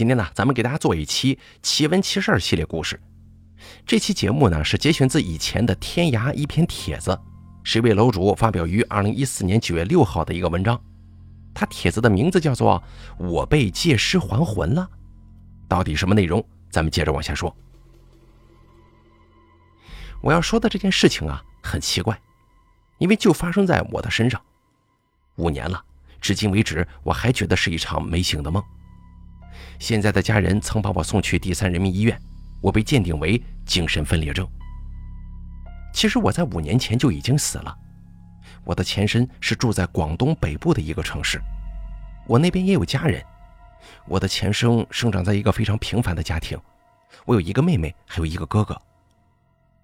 今天呢，咱们给大家做一期奇闻奇事系列故事。这期节目呢，是节选自以前的天涯一篇帖子，是一位楼主发表于二零一四年九月六号的一个文章。他帖子的名字叫做《我被借尸还魂了》，到底什么内容？咱们接着往下说。我要说的这件事情啊，很奇怪，因为就发生在我的身上。五年了，至今为止，我还觉得是一场没醒的梦。现在的家人曾把我送去第三人民医院，我被鉴定为精神分裂症。其实我在五年前就已经死了。我的前身是住在广东北部的一个城市，我那边也有家人。我的前生生长在一个非常平凡的家庭，我有一个妹妹，还有一个哥哥。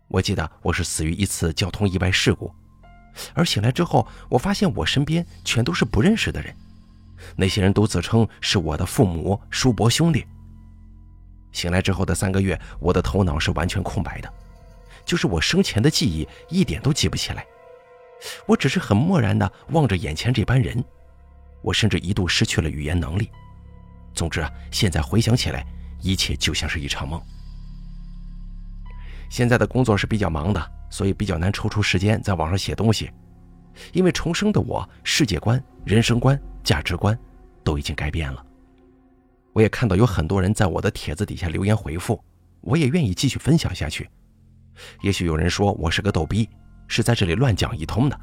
我记得我是死于一次交通意外事故，而醒来之后，我发现我身边全都是不认识的人，那些人都自称是我的父母、叔伯、兄弟。醒来之后的三个月，我的头脑是完全空白的，就是我生前的记忆一点都记不起来。我只是很漠然地望着眼前这班人，我甚至一度失去了语言能力。总之啊，现在回想起来，一切就像是一场梦。现在的工作是比较忙的，所以比较难抽出时间在网上写东西。因为重生的我，世界观、人生观、价值观都已经改变了。我也看到有很多人在我的帖子底下留言回复，我也愿意继续分享下去。也许有人说我是个逗逼。是在这里乱讲一通的，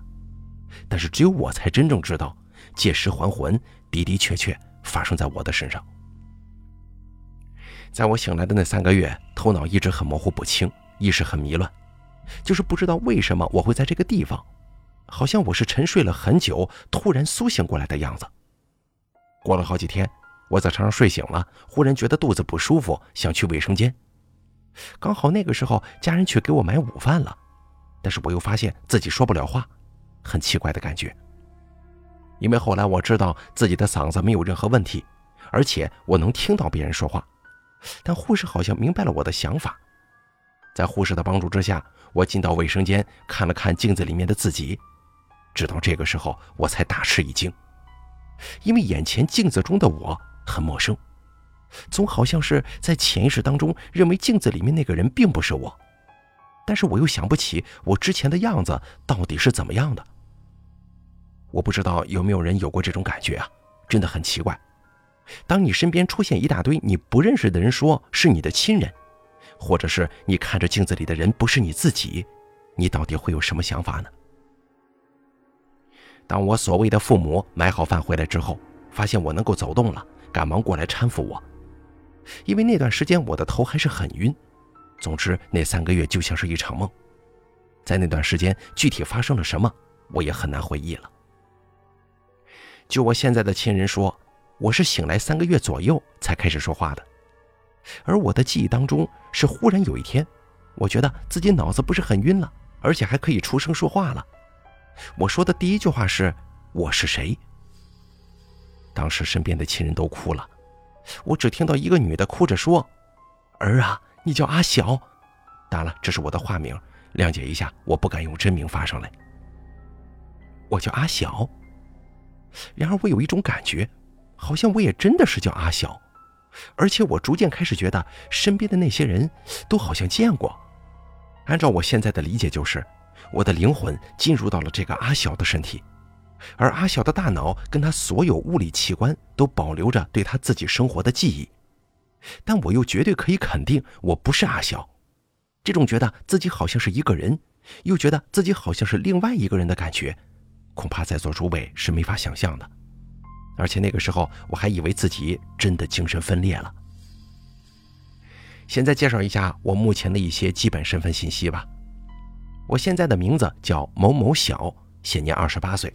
但是只有我才真正知道，借尸还魂的的确确发生在我的身上。在我醒来的那三个月，头脑一直很模糊不清，意识很迷乱，就是不知道为什么我会在这个地方，好像我是沉睡了很久，突然苏醒过来的样子。过了好几天，我在床上睡醒了，忽然觉得肚子不舒服，想去卫生间，刚好那个时候家人去给我买午饭了。但是我又发现自己说不了话，很奇怪的感觉。因为后来我知道自己的嗓子没有任何问题，而且我能听到别人说话。但护士好像明白了我的想法，在护士的帮助之下，我进到卫生间看了看镜子里面的自己。直到这个时候，我才大吃一惊，因为眼前镜子中的我很陌生，总好像是在潜意识当中认为镜子里面那个人并不是我。但是我又想不起我之前的样子到底是怎么样的。我不知道有没有人有过这种感觉啊，真的很奇怪。当你身边出现一大堆你不认识的人，说是你的亲人，或者是你看着镜子里的人不是你自己，你到底会有什么想法呢？当我所谓的父母买好饭回来之后，发现我能够走动了，赶忙过来搀扶我，因为那段时间我的头还是很晕。总之，那三个月就像是一场梦，在那段时间具体发生了什么，我也很难回忆了。就我现在的亲人说，我是醒来三个月左右才开始说话的，而我的记忆当中是忽然有一天，我觉得自己脑子不是很晕了，而且还可以出声说话了。我说的第一句话是“我是谁”。当时身边的亲人都哭了，我只听到一个女的哭着说：“儿啊。”你叫阿晓，当然了，这是我的化名，谅解一下，我不敢用真名发上来。我叫阿晓。然而，我有一种感觉，好像我也真的是叫阿晓，而且我逐渐开始觉得身边的那些人都好像见过。按照我现在的理解，就是我的灵魂进入到了这个阿小的身体，而阿小的大脑跟他所有物理器官都保留着对他自己生活的记忆。但我又绝对可以肯定，我不是阿小。这种觉得自己好像是一个人，又觉得自己好像是另外一个人的感觉，恐怕在座诸位是没法想象的。而且那个时候，我还以为自己真的精神分裂了。现在介绍一下我目前的一些基本身份信息吧。我现在的名字叫某某小，现年二十八岁。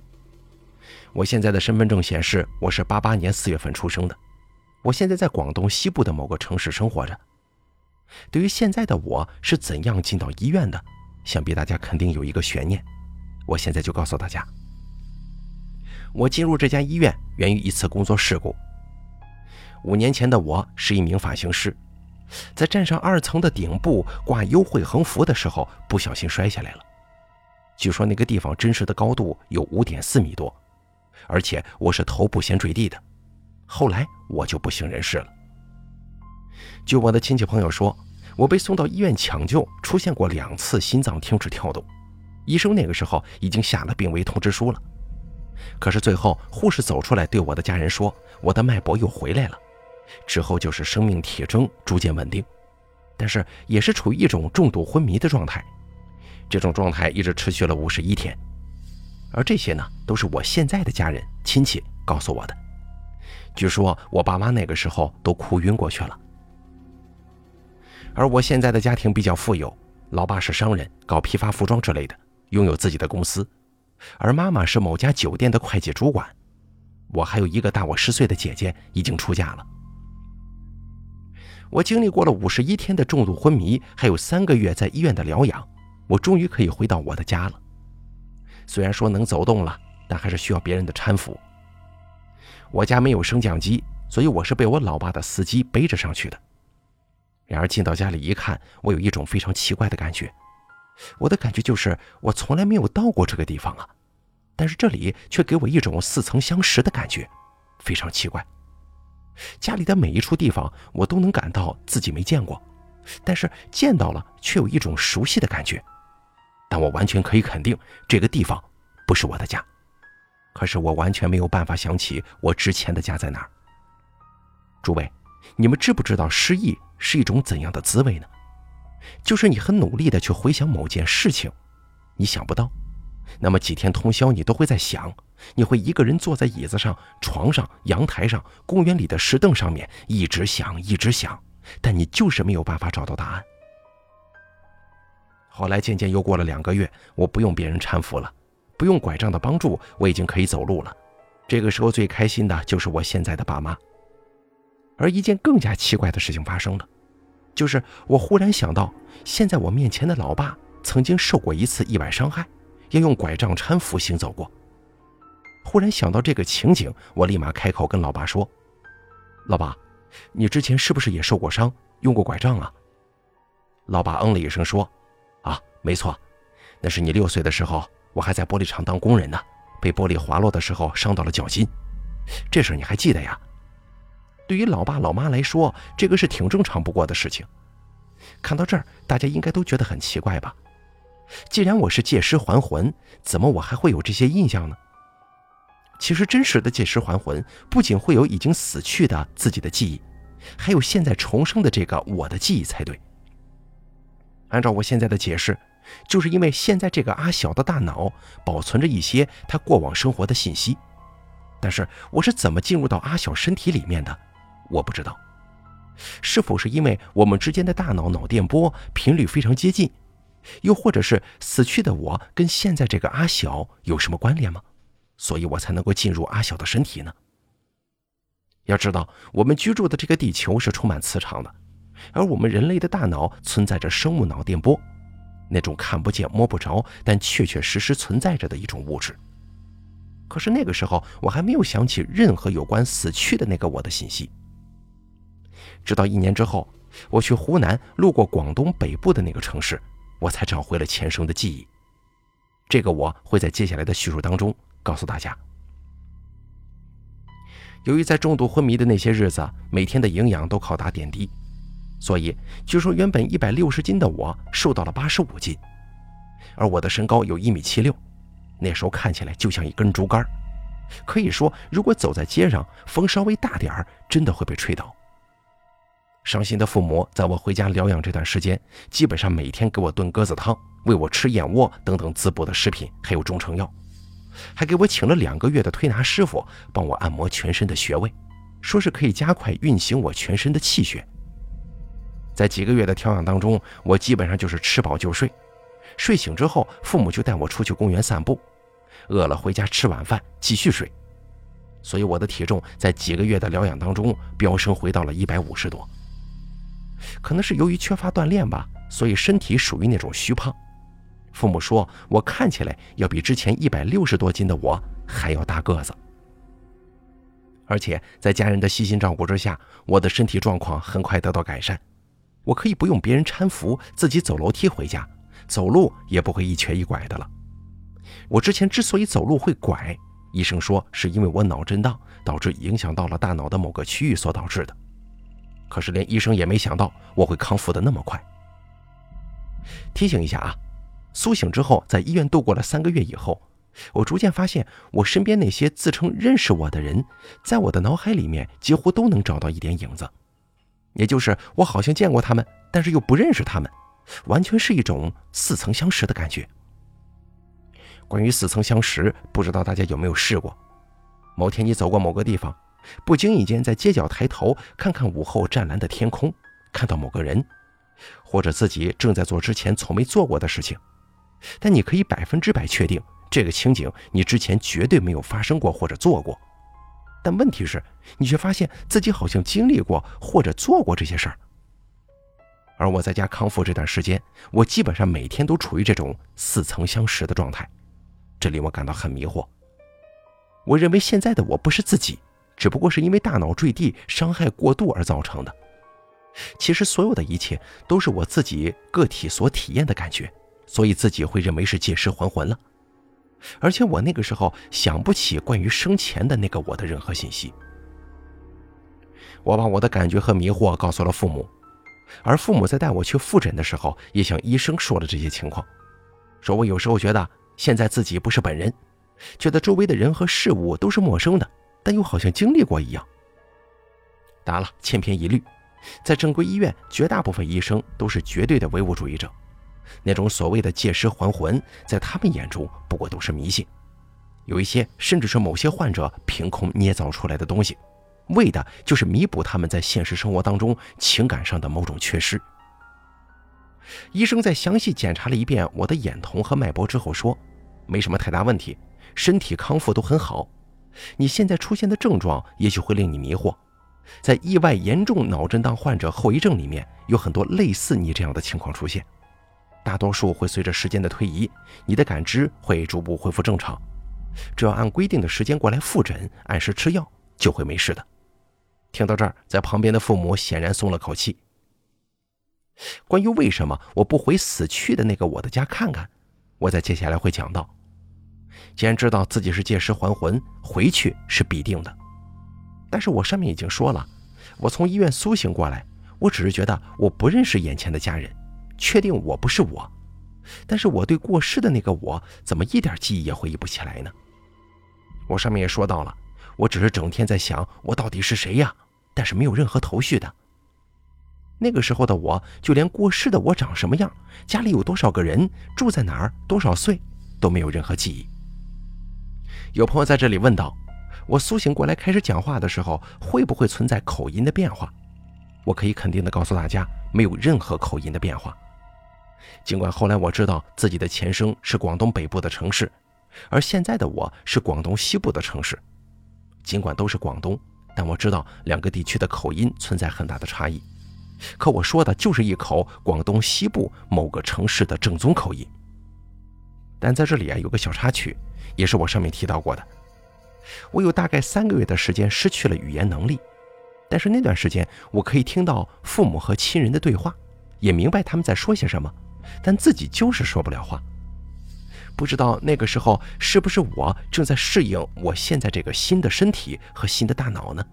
我现在的身份证显示我是八八年四月份出生的。我现在在广东西部的某个城市生活着。对于现在的我是怎样进到医院的，想必大家肯定有一个悬念。我现在就告诉大家，我进入这家医院源于一次工作事故。五年前的我是一名发型师，在站上二层的顶部挂优惠横幅的时候，不小心摔下来了。据说那个地方真实的高度有五点四米多，而且我是头部先坠地的。后来我就不省人事了。据我的亲戚朋友说，我被送到医院抢救，出现过两次心脏停止跳动，医生那个时候已经下了病危通知书了。可是最后护士走出来对我的家人说，我的脉搏又回来了，之后就是生命体征逐渐稳定，但是也是处于一种重度昏迷的状态，这种状态一直持续了五十一天。而这些呢，都是我现在的家人亲戚告诉我的。据说我爸妈那个时候都哭晕过去了。而我现在的家庭比较富有，老爸是商人，搞批发服装之类的，拥有自己的公司；而妈妈是某家酒店的会计主管。我还有一个大我十岁的姐姐，已经出嫁了。我经历过了五十一天的重度昏迷，还有三个月在医院的疗养，我终于可以回到我的家了。虽然说能走动了，但还是需要别人的搀扶。我家没有升降机，所以我是被我老爸的司机背着上去的。然而进到家里一看，我有一种非常奇怪的感觉。我的感觉就是我从来没有到过这个地方啊，但是这里却给我一种似曾相识的感觉，非常奇怪。家里的每一处地方我都能感到自己没见过，但是见到了却有一种熟悉的感觉。但我完全可以肯定，这个地方不是我的家。可是我完全没有办法想起我之前的家在哪儿。诸位，你们知不知道失忆是一种怎样的滋味呢？就是你很努力的去回想某件事情，你想不到，那么几天通宵你都会在想，你会一个人坐在椅子上、床上、阳台上、公园里的石凳上面，一直想，一直想，但你就是没有办法找到答案。后来渐渐又过了两个月，我不用别人搀扶了。不用拐杖的帮助，我已经可以走路了。这个时候最开心的就是我现在的爸妈。而一件更加奇怪的事情发生了，就是我忽然想到，现在我面前的老爸曾经受过一次意外伤害，要用拐杖搀扶行走过。忽然想到这个情景，我立马开口跟老爸说：“老爸，你之前是不是也受过伤，用过拐杖啊？”老爸嗯了一声说：“啊，没错，那是你六岁的时候。”我还在玻璃厂当工人呢，被玻璃滑落的时候伤到了脚心，这事你还记得呀？对于老爸老妈来说，这个是挺正常不过的事情。看到这儿，大家应该都觉得很奇怪吧？既然我是借尸还魂，怎么我还会有这些印象呢？其实真实的借尸还魂，不仅会有已经死去的自己的记忆，还有现在重生的这个我的记忆才对。按照我现在的解释。就是因为现在这个阿小的大脑保存着一些他过往生活的信息，但是我是怎么进入到阿小身体里面的，我不知道。是否是因为我们之间的大脑脑电波频率非常接近，又或者是死去的我跟现在这个阿小有什么关联吗？所以我才能够进入阿小的身体呢？要知道，我们居住的这个地球是充满磁场的，而我们人类的大脑存在着生物脑电波。那种看不见摸不着，但确确实实存在着的一种物质。可是那个时候，我还没有想起任何有关死去的那个我的信息。直到一年之后，我去湖南，路过广东北部的那个城市，我才找回了前生的记忆。这个我会在接下来的叙述当中告诉大家。由于在重度昏迷的那些日子，每天的营养都靠打点滴。所以，据说原本一百六十斤的我瘦到了八十五斤，而我的身高有一米七六，那时候看起来就像一根竹竿，可以说，如果走在街上，风稍微大点儿，真的会被吹倒。伤心的父母在我回家疗养这段时间，基本上每天给我炖鸽子汤，喂我吃燕窝等等滋补的食品，还有中成药，还给我请了两个月的推拿师傅帮我按摩全身的穴位，说是可以加快运行我全身的气血。在几个月的调养当中，我基本上就是吃饱就睡，睡醒之后，父母就带我出去公园散步，饿了回家吃晚饭继续睡，所以我的体重在几个月的疗养当中飙升回到了一百五十多。可能是由于缺乏锻炼吧，所以身体属于那种虚胖。父母说我看起来要比之前一百六十多斤的我还要大个子，而且在家人的悉心照顾之下，我的身体状况很快得到改善。我可以不用别人搀扶，自己走楼梯回家，走路也不会一瘸一拐的了。我之前之所以走路会拐，医生说是因为我脑震荡导致影响到了大脑的某个区域所导致的。可是连医生也没想到我会康复的那么快。提醒一下啊，苏醒之后，在医院度过了三个月以后，我逐渐发现，我身边那些自称认识我的人，在我的脑海里面几乎都能找到一点影子，也就是我好像见过他们，但是又不认识他们，完全是一种似曾相识的感觉。关于似曾相识，不知道大家有没有试过？某天你走过某个地方，不经意间在街角抬头看看午后湛蓝的天空，看到某个人，或者自己正在做之前从没做过的事情，但你可以百分之百确定这个情景你之前绝对没有发生过或者做过。但问题是，你却发现自己好像经历过或者做过这些事儿。而我在家康复这段时间，我基本上每天都处于这种似曾相识的状态。这令我感到很迷惑。我认为现在的我不是自己，只不过是因为大脑坠地伤害过度而造成的。其实所有的一切都是我自己个体所体验的感觉，所以自己会认为是借尸还魂了。而且我那个时候想不起关于生前的那个我的任何信息。我把我的感觉和迷惑告诉了父母，而父母在带我去复诊的时候，也向医生说了这些情况，说我有时候觉得。现在自己不是本人，觉得周围的人和事物都是陌生的，但又好像经历过一样。当然了，千篇一律，在正规医院，绝大部分医生都是绝对的唯物主义者，那种所谓的借尸还魂，在他们眼中不过都是迷信，有一些甚至是某些患者凭空捏造出来的东西，为的就是弥补他们在现实生活当中情感上的某种缺失。医生在详细检查了一遍我的眼瞳和脉搏之后说。没什么太大问题，身体康复都很好。你现在出现的症状也许会令你迷惑，在意外严重脑震荡患者后遗症里面有很多类似你这样的情况出现，大多数会随着时间的推移，你的感知会逐步恢复正常。只要按规定的时间过来复诊，按时吃药，就会没事的。听到这儿，在旁边的父母显然松了口气。关于为什么我不回死去的那个我的家看看，我在接下来会讲到。既然知道自己是借尸还魂，回去是必定的。但是我上面已经说了，我从医院苏醒过来，我只是觉得我不认识眼前的家人，确定我不是我。但是我对过世的那个我，怎么一点记忆也回忆不起来呢？我上面也说到了，我只是整天在想我到底是谁呀，但是没有任何头绪的。那个时候的我，就连过世的我长什么样，家里有多少个人，住在哪儿，多少岁，都没有任何记忆。有朋友在这里问道：“我苏醒过来开始讲话的时候，会不会存在口音的变化？”我可以肯定的告诉大家，没有任何口音的变化。尽管后来我知道自己的前生是广东北部的城市，而现在的我是广东西部的城市。尽管都是广东，但我知道两个地区的口音存在很大的差异。可我说的就是一口广东西部某个城市的正宗口音。但在这里啊，有个小插曲。也是我上面提到过的，我有大概三个月的时间失去了语言能力，但是那段时间我可以听到父母和亲人的对话，也明白他们在说些什么，但自己就是说不了话。不知道那个时候是不是我正在适应我现在这个新的身体和新的大脑呢？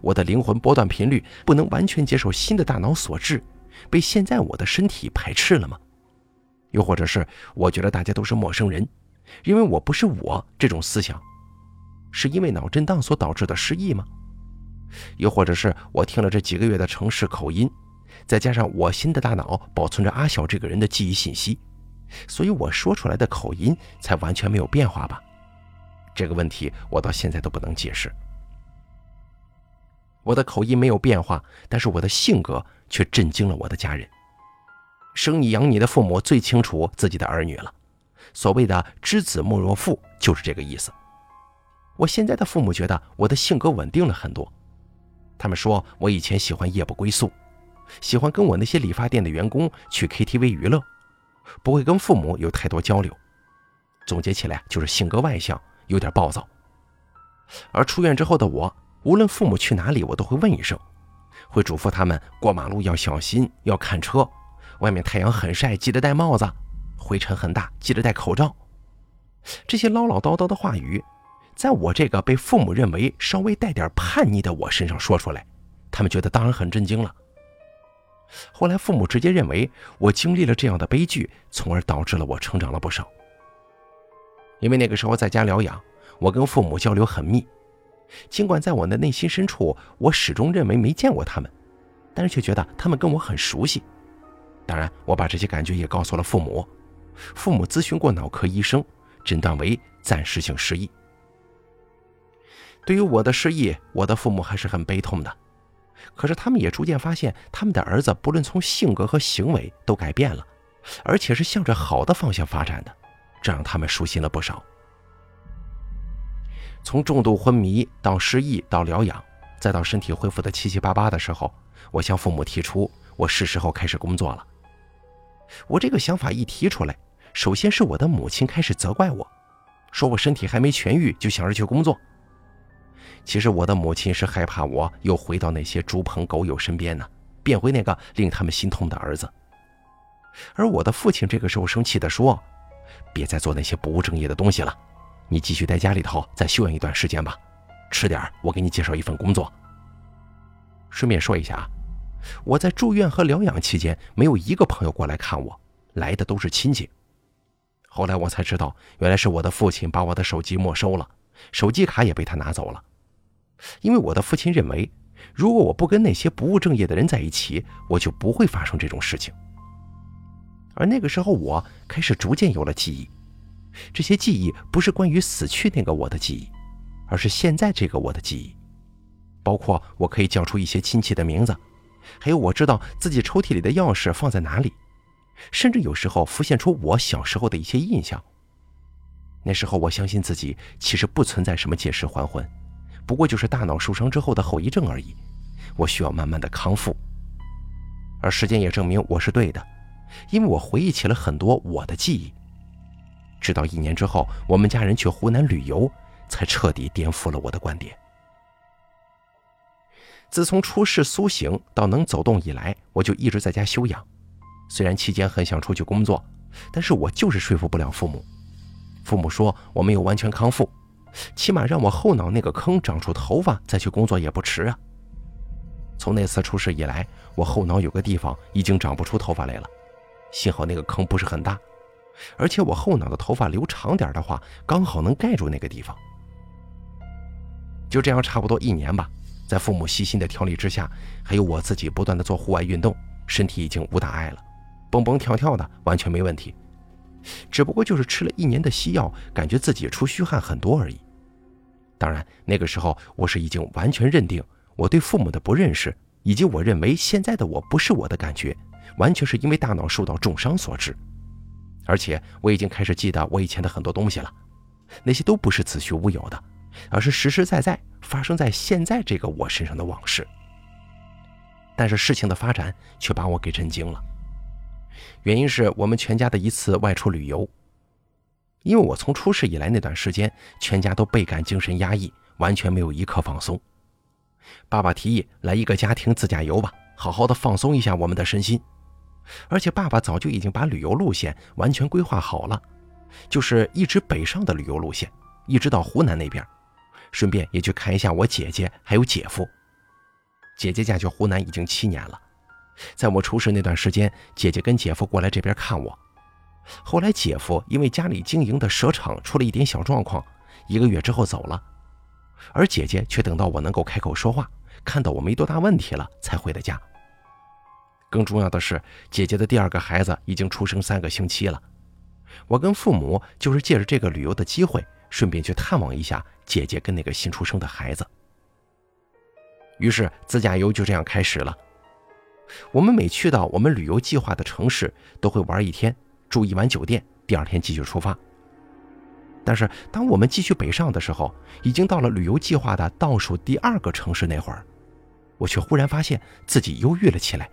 我的灵魂波段频率不能完全接受新的大脑所致，被现在我的身体排斥了吗？又或者是我觉得大家都是陌生人？因为我不是我这种思想，是因为脑震荡所导致的失忆吗？又或者是我听了这几个月的城市口音，再加上我新的大脑保存着阿晓这个人的记忆信息，所以我说出来的口音才完全没有变化吧？这个问题我到现在都不能解释。我的口音没有变化，但是我的性格却震惊了我的家人。生你养你的父母最清楚自己的儿女了。所谓的“知子莫若父”就是这个意思。我现在的父母觉得我的性格稳定了很多，他们说我以前喜欢夜不归宿，喜欢跟我那些理发店的员工去 KTV 娱乐，不会跟父母有太多交流。总结起来就是性格外向，有点暴躁。而出院之后的我，无论父母去哪里，我都会问一声，会嘱咐他们过马路要小心，要看车，外面太阳很晒，记得戴帽子。灰尘很大，记得戴口罩。这些唠唠叨叨的话语，在我这个被父母认为稍微带点叛逆的我身上说出来，他们觉得当然很震惊了。后来父母直接认为我经历了这样的悲剧，从而导致了我成长了不少。因为那个时候在家疗养，我跟父母交流很密，尽管在我的内心深处，我始终认为没见过他们，但是却觉得他们跟我很熟悉。当然，我把这些感觉也告诉了父母。父母咨询过脑科医生，诊断为暂时性失忆。对于我的失忆，我的父母还是很悲痛的。可是他们也逐渐发现，他们的儿子不论从性格和行为都改变了，而且是向着好的方向发展的，这让他们舒心了不少。从重度昏迷到失忆到疗养，再到身体恢复的七七八八的时候，我向父母提出，我是时候开始工作了。我这个想法一提出来，首先是我的母亲开始责怪我，说我身体还没痊愈就想着去工作。其实我的母亲是害怕我又回到那些猪朋狗友身边呢，变回那个令他们心痛的儿子。而我的父亲这个时候生气地说：“别再做那些不务正业的东西了，你继续在家里头再休养一段时间吧，吃点我给你介绍一份工作。”顺便说一下啊，我在住院和疗养期间没有一个朋友过来看我，来的都是亲戚。后来我才知道，原来是我的父亲把我的手机没收了，手机卡也被他拿走了。因为我的父亲认为，如果我不跟那些不务正业的人在一起，我就不会发生这种事情。而那个时候，我开始逐渐有了记忆，这些记忆不是关于死去那个我的记忆，而是现在这个我的记忆，包括我可以叫出一些亲戚的名字，还有我知道自己抽屉里的钥匙放在哪里，甚至有时候浮现出我小时候的一些印象。那时候，我相信自己其实不存在什么借尸还魂。不过就是大脑受伤之后的后遗症而已，我需要慢慢的康复。而时间也证明我是对的，因为我回忆起了很多我的记忆。直到一年之后，我们家人去湖南旅游，才彻底颠覆了我的观点。自从出事苏醒到能走动以来，我就一直在家休养。虽然期间很想出去工作，但是我就是说服不了父母。父母说我没有完全康复。起码让我后脑那个坑长出头发再去工作也不迟啊！从那次出事以来，我后脑有个地方已经长不出头发来了，幸好那个坑不是很大，而且我后脑的头发留长点的话，刚好能盖住那个地方。就这样差不多一年吧，在父母细心的调理之下，还有我自己不断的做户外运动，身体已经无大碍了，蹦蹦跳跳的完全没问题。只不过就是吃了一年的西药，感觉自己出虚汗很多而已。当然，那个时候我是已经完全认定我对父母的不认识，以及我认为现在的我不是我的感觉，完全是因为大脑受到重伤所致。而且我已经开始记得我以前的很多东西了，那些都不是子虚乌有的，而是实实在在发生在现在这个我身上的往事。但是事情的发展却把我给震惊了。原因是我们全家的一次外出旅游。因为我从出事以来那段时间，全家都倍感精神压抑，完全没有一刻放松。爸爸提议来一个家庭自驾游吧，好好的放松一下我们的身心。而且爸爸早就已经把旅游路线完全规划好了，就是一直北上的旅游路线，一直到湖南那边，顺便也去看一下我姐姐还有姐夫。姐姐嫁去湖南已经七年了。在我出事那段时间，姐姐跟姐夫过来这边看我。后来姐夫因为家里经营的蛇场出了一点小状况，一个月之后走了，而姐姐却等到我能够开口说话，看到我没多大问题了，才回的家。更重要的是，姐姐的第二个孩子已经出生三个星期了。我跟父母就是借着这个旅游的机会，顺便去探望一下姐姐跟那个新出生的孩子。于是自驾游就这样开始了。我们每去到我们旅游计划的城市，都会玩一天，住一晚酒店，第二天继续出发。但是，当我们继续北上的时候，已经到了旅游计划的倒数第二个城市那会儿，我却忽然发现自己忧郁了起来。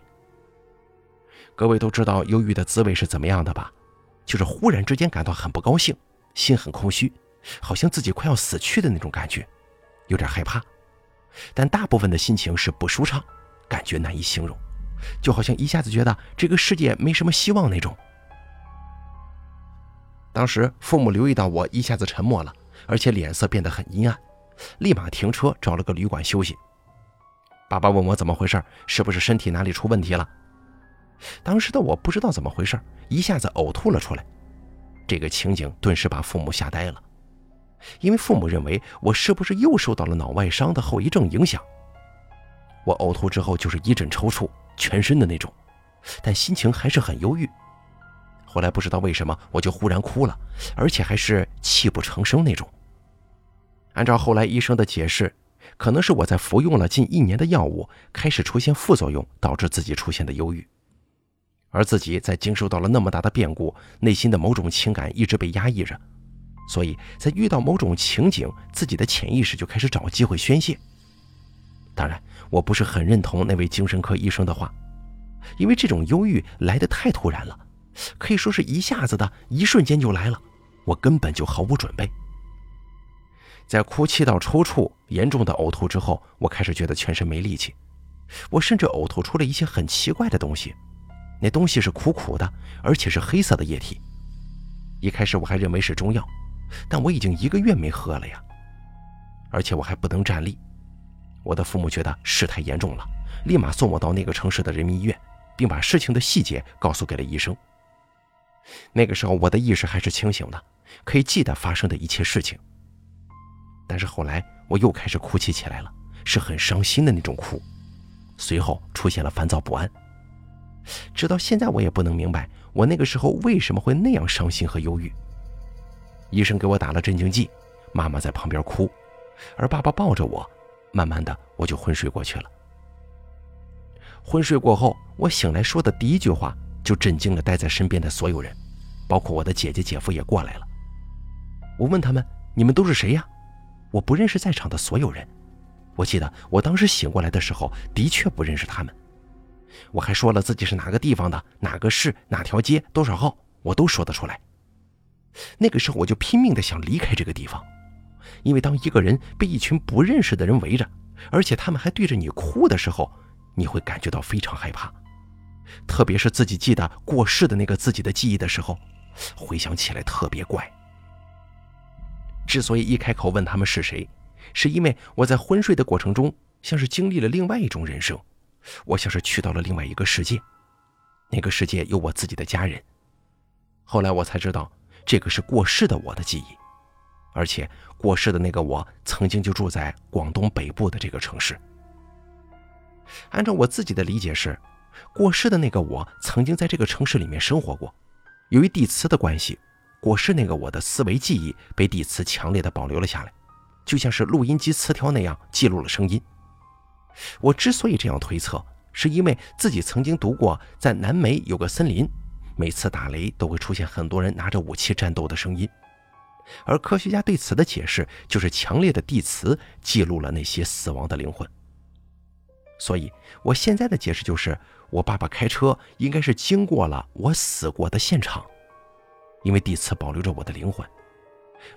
各位都知道忧郁的滋味是怎么样的吧？就是忽然之间感到很不高兴，心很空虚，好像自己快要死去的那种感觉，有点害怕。但大部分的心情是不舒畅，感觉难以形容。就好像一下子觉得这个世界没什么希望那种。当时父母留意到我一下子沉默了，而且脸色变得很阴暗，立马停车找了个旅馆休息。爸爸问我怎么回事，是不是身体哪里出问题了？当时的我不知道怎么回事，一下子呕吐了出来。这个情景顿时把父母吓呆了，因为父母认为我是不是又受到了脑外伤的后遗症影响。我呕吐之后就是一阵抽搐，全身的那种，但心情还是很忧郁。后来不知道为什么我就忽然哭了，而且还是泣不成声那种。按照后来医生的解释。可能是我在服用了近一年的药物，开始出现副作用，导致自己出现的忧郁。而自己在经受到了那么大的变故，内心的某种情感一直被压抑着，所以在遇到某种情景，自己的潜意识就开始找机会宣泄。当然，我不是很认同那位精神科医生的话，因为这种忧郁来得太突然了，可以说是一下子的一瞬间就来了，我根本就毫无准备。在哭泣到抽搐、严重的呕吐之后，我开始觉得全身没力气。我甚至呕吐出了一些很奇怪的东西，那东西是苦苦的，而且是黑色的液体。一开始我还认为是中药，但我已经一个月没喝了呀。而且我还不能站立。我的父母觉得事态严重了，立马送我到那个城市的人民医院，并把事情的细节告诉给了医生。那个时候我的意识还是清醒的，可以记得发生的一切事情。但是后来我又开始哭泣起来了，是很伤心的那种哭，随后出现了烦躁不安。直到现在我也不能明白我那个时候为什么会那样伤心和忧郁。医生给我打了镇静剂，妈妈在旁边哭，而爸爸抱着我，慢慢的我就昏睡过去了。昏睡过后，我醒来说的第一句话就震惊了待在身边的所有人，包括我的姐姐姐夫也过来了。我问他们：“你们都是谁呀？”我不认识在场的所有人，我记得我当时醒过来的时候，的确不认识他们。我还说了自己是哪个地方的，哪个市，哪条街，多少号，我都说得出来。那个时候我就拼命的想离开这个地方，因为当一个人被一群不认识的人围着，而且他们还对着你哭的时候，你会感觉到非常害怕。特别是自己记得过世的那个自己的记忆的时候，回想起来特别怪。之所以一开口问他们是谁，是因为我在昏睡的过程中，像是经历了另外一种人生，我像是去到了另外一个世界，那个世界有我自己的家人。后来我才知道，这个是过世的我的记忆，而且过世的那个我曾经就住在广东北部的这个城市。按照我自己的理解是，过世的那个我曾经在这个城市里面生活过，由于地磁的关系。过世那个我的思维记忆被地磁强烈的保留了下来，就像是录音机磁条那样记录了声音。我之所以这样推测，是因为自己曾经读过，在南美有个森林，每次打雷都会出现很多人拿着武器战斗的声音，而科学家对此的解释就是强烈的地磁记录了那些死亡的灵魂。所以，我现在的解释就是，我爸爸开车应该是经过了我死过的现场。因为地磁保留着我的灵魂，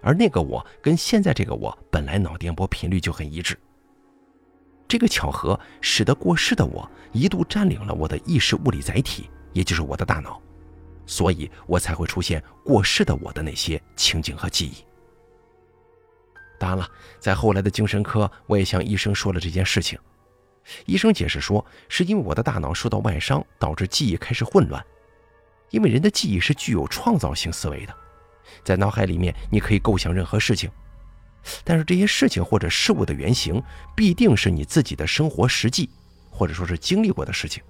而那个我跟现在这个我本来脑电波频率就很一致。这个巧合使得过世的我一度占领了我的意识物理载体，也就是我的大脑，所以我才会出现过世的我的那些情景和记忆。当然了，在后来的精神科，我也向医生说了这件事情，医生解释说，是因为我的大脑受到外伤，导致记忆开始混乱。因为人的记忆是具有创造性思维的，在脑海里面你可以构想任何事情，但是这些事情或者事物的原型必定是你自己的生活实际，或者说是经历过的事情。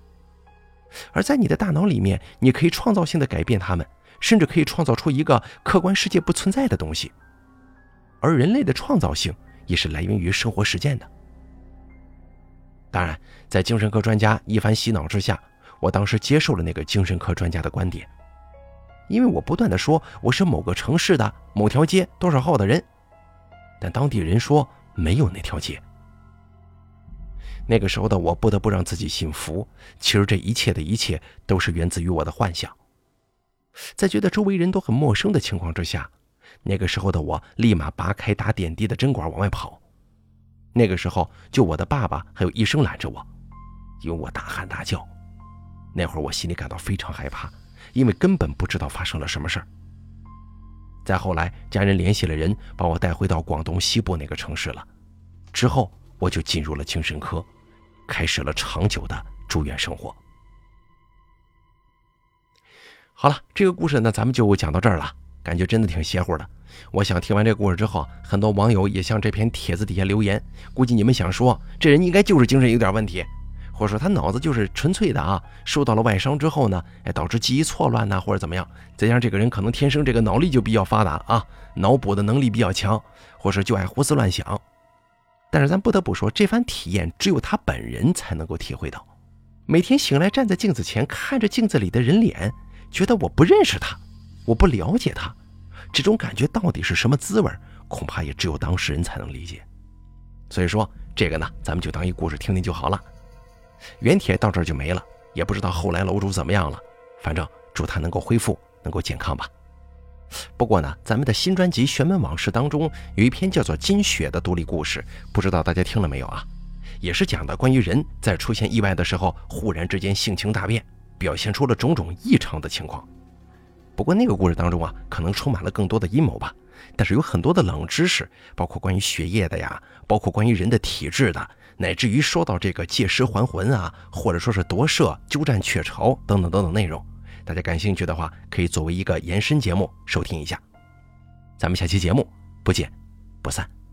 而在你的大脑里面，你可以创造性的改变它们，甚至可以创造出一个客观世界不存在的东西。而人类的创造性也是来源于生活实践的。当然，在精神科专家一番洗脑之下。我当时接受了那个精神科专家的观点，因为我不断的说我是某个城市的某条街多少号的人，但当地人说没有那条街。那个时候的我不得不让自己信服，其实这一切的一切都是源自于我的幻想。在觉得周围人都很陌生的情况之下，那个时候的我立马拔开打点滴的针管往外跑。那个时候就我的爸爸还有医生拦着我，因为我大喊大叫。那会儿我心里感到非常害怕，因为根本不知道发生了什么事儿。再后来，家人联系了人，把我带回到广东西部那个城市了。之后，我就进入了精神科，开始了长久的住院生活。好了，这个故事呢，咱们就讲到这儿了。感觉真的挺邪乎的。我想听完这故事之后，很多网友也向这篇帖子底下留言，估计你们想说，这人应该就是精神有点问题，或者说他脑子就是纯粹的啊，受到了外伤之后呢，哎，导致记忆错乱呐，或者怎么样。再加上这个人可能天生这个脑力就比较发达啊，脑补的能力比较强，或是就爱胡思乱想。但是咱不得不说，这番体验只有他本人才能够体会到。每天醒来站在镜子前，看着镜子里的人脸，觉得我不认识他。我不了解他，这种感觉到底是什么滋味？恐怕也只有当事人才能理解。所以说，这个呢，咱们就当一故事听听就好了。原帖到这儿就没了，也不知道后来楼主怎么样了。反正祝他能够恢复，能够健康吧。不过呢，咱们的新专辑《玄门往事》当中有一篇叫做《金雪》的独立故事，不知道大家听了没有啊？也是讲的关于人在出现意外的时候，忽然之间性情大变，表现出了种种异常的情况。不过那个故事当中啊，可能充满了更多的阴谋吧。但是有很多的冷知识，包括关于血液的呀，包括关于人的体质的，乃至于说到这个借尸还魂啊，或者说是夺舍、鸠占鹊巢等等等等内容。大家感兴趣的话，可以作为一个延伸节目收听一下。咱们下期节目不见不散。